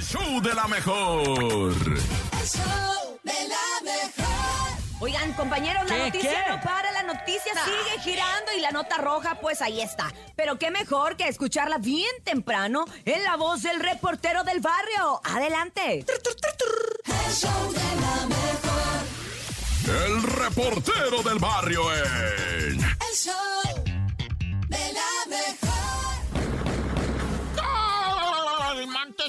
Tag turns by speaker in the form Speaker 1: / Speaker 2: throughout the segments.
Speaker 1: El show de la mejor.
Speaker 2: El show de la mejor.
Speaker 3: Oigan, compañeros, la
Speaker 4: ¿Qué,
Speaker 3: noticia
Speaker 4: qué?
Speaker 3: no para, la noticia sigue girando y la nota roja, pues ahí está. Pero qué mejor que escucharla bien temprano en la voz del reportero del barrio. Adelante.
Speaker 2: El show de la mejor.
Speaker 1: El reportero del barrio en.
Speaker 2: El show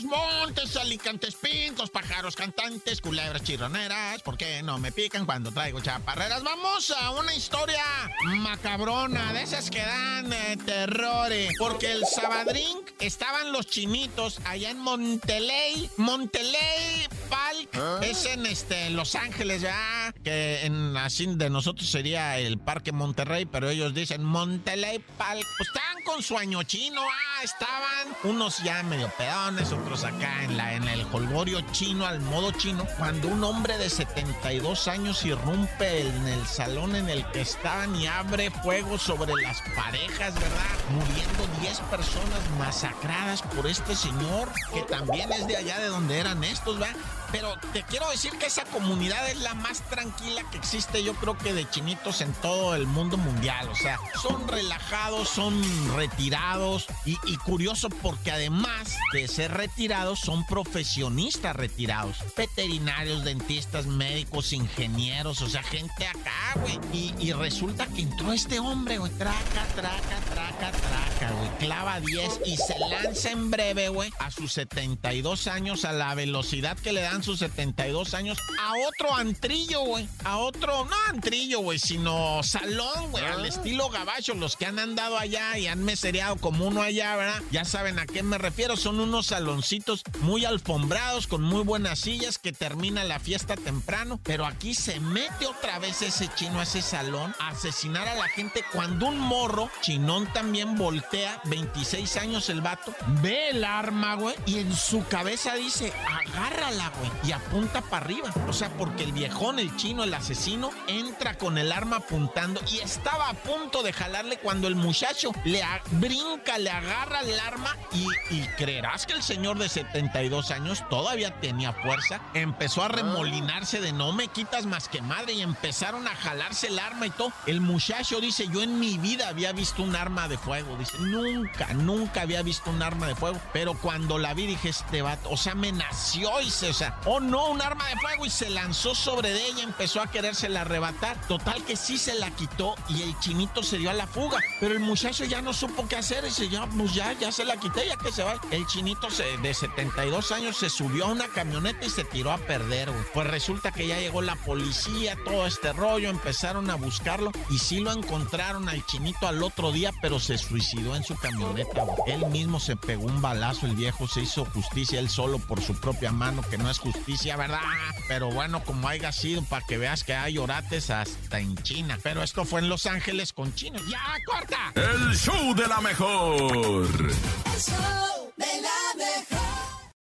Speaker 5: Montes, montes, alicantes pintos, pájaros cantantes, culebras chirroneras. ¿Por qué no me pican cuando traigo chaparreras? Vamos a una historia macabrona, de esas que dan eh, terror. eh, Porque el Sabadrink estaban los chinitos allá en Monteley, Monteley Park. Es en este Los Ángeles, ya que en así de nosotros sería el Parque Monterrey, pero ellos dicen Monteley Park. Pues estaban con su año chino, ah, estaban unos ya medio pedones, otros acá en la en el holgorio chino, al modo chino, cuando un hombre de 72 años irrumpe en el salón en el que estaban y abre fuego sobre las parejas, ¿verdad? Muriendo 10 personas masacradas por este señor, que también es de allá de donde eran estos, ¿verdad? Pero te quiero decir que esa comunidad es la más tranquila que existe, yo creo que de chinitos en todo el mundo mundial. O sea, son relajados, son retirados y, y curioso porque además de ser retirados, son profesionistas retirados. Veterinarios, dentistas, médicos, ingenieros, o sea, gente acá, güey. Y, y resulta que entró este hombre, güey. Traca, traca, traca, traca, güey. Clava 10 y se lanza en breve, güey, a sus 72 años, a la velocidad que le dan sus 72 años, a otro antrillo, güey. A otro, no antrillo, güey, sino salón, güey. Al estilo gabacho, los que han andado allá y han mesereado como uno allá, Ya saben a qué me refiero. Son unos saloncitos muy alfombrados, con muy buenas sillas, que termina la fiesta temprano. Pero aquí se mete otra vez ese chino a ese salón a asesinar a la gente cuando un morro, chinón también voltea, 26 años el vato, ve el arma, güey, y en su cabeza dice, agárrala, güey, y apunta para arriba. O sea, porque el viejón, el chino, el asesino, entra con el arma apuntando y estaba a punto de jalarle cuando el muchacho le brinca, le agarra el arma y, y creerás que el señor de 72 años todavía tenía fuerza, empezó a remolinarse de no me quitas más que madre y empezaron a jalarse el arma y todo. El muchacho dice, yo en mi vida había visto un arma de fuego, dice, nunca, nunca había visto un arma de fuego, pero cuando la vi dije, este vato, o sea, me nació y se, o sea, oh no, un arma de fuego. Y se lanzó sobre de ella, empezó a querérsela arrebatar, total que sí se la quitó y el chinito se dio a la fuga, pero el muchacho ya no supo qué hacer, dice, ya, pues ya, ya se la quité, ya que se va. El chinito se- de 72 años se subió a una camioneta y se tiró a perder, güey. Pues resulta que ya llegó la policía, todo este rollo, empezaron a buscarlo y sí lo encontraron al chinito al otro día, pero se suicidó en su camioneta, güey. Él mismo se pegó un balazo, el viejo se hizo justicia él solo por su propia mano, que no es justicia, ¿verdad? Pero bueno, como haya sido, para que veas que hay orates hasta en China. Pero esto fue en Los Ángeles con chinos. ¡Ya, corta!
Speaker 1: El show de la mejor.
Speaker 2: El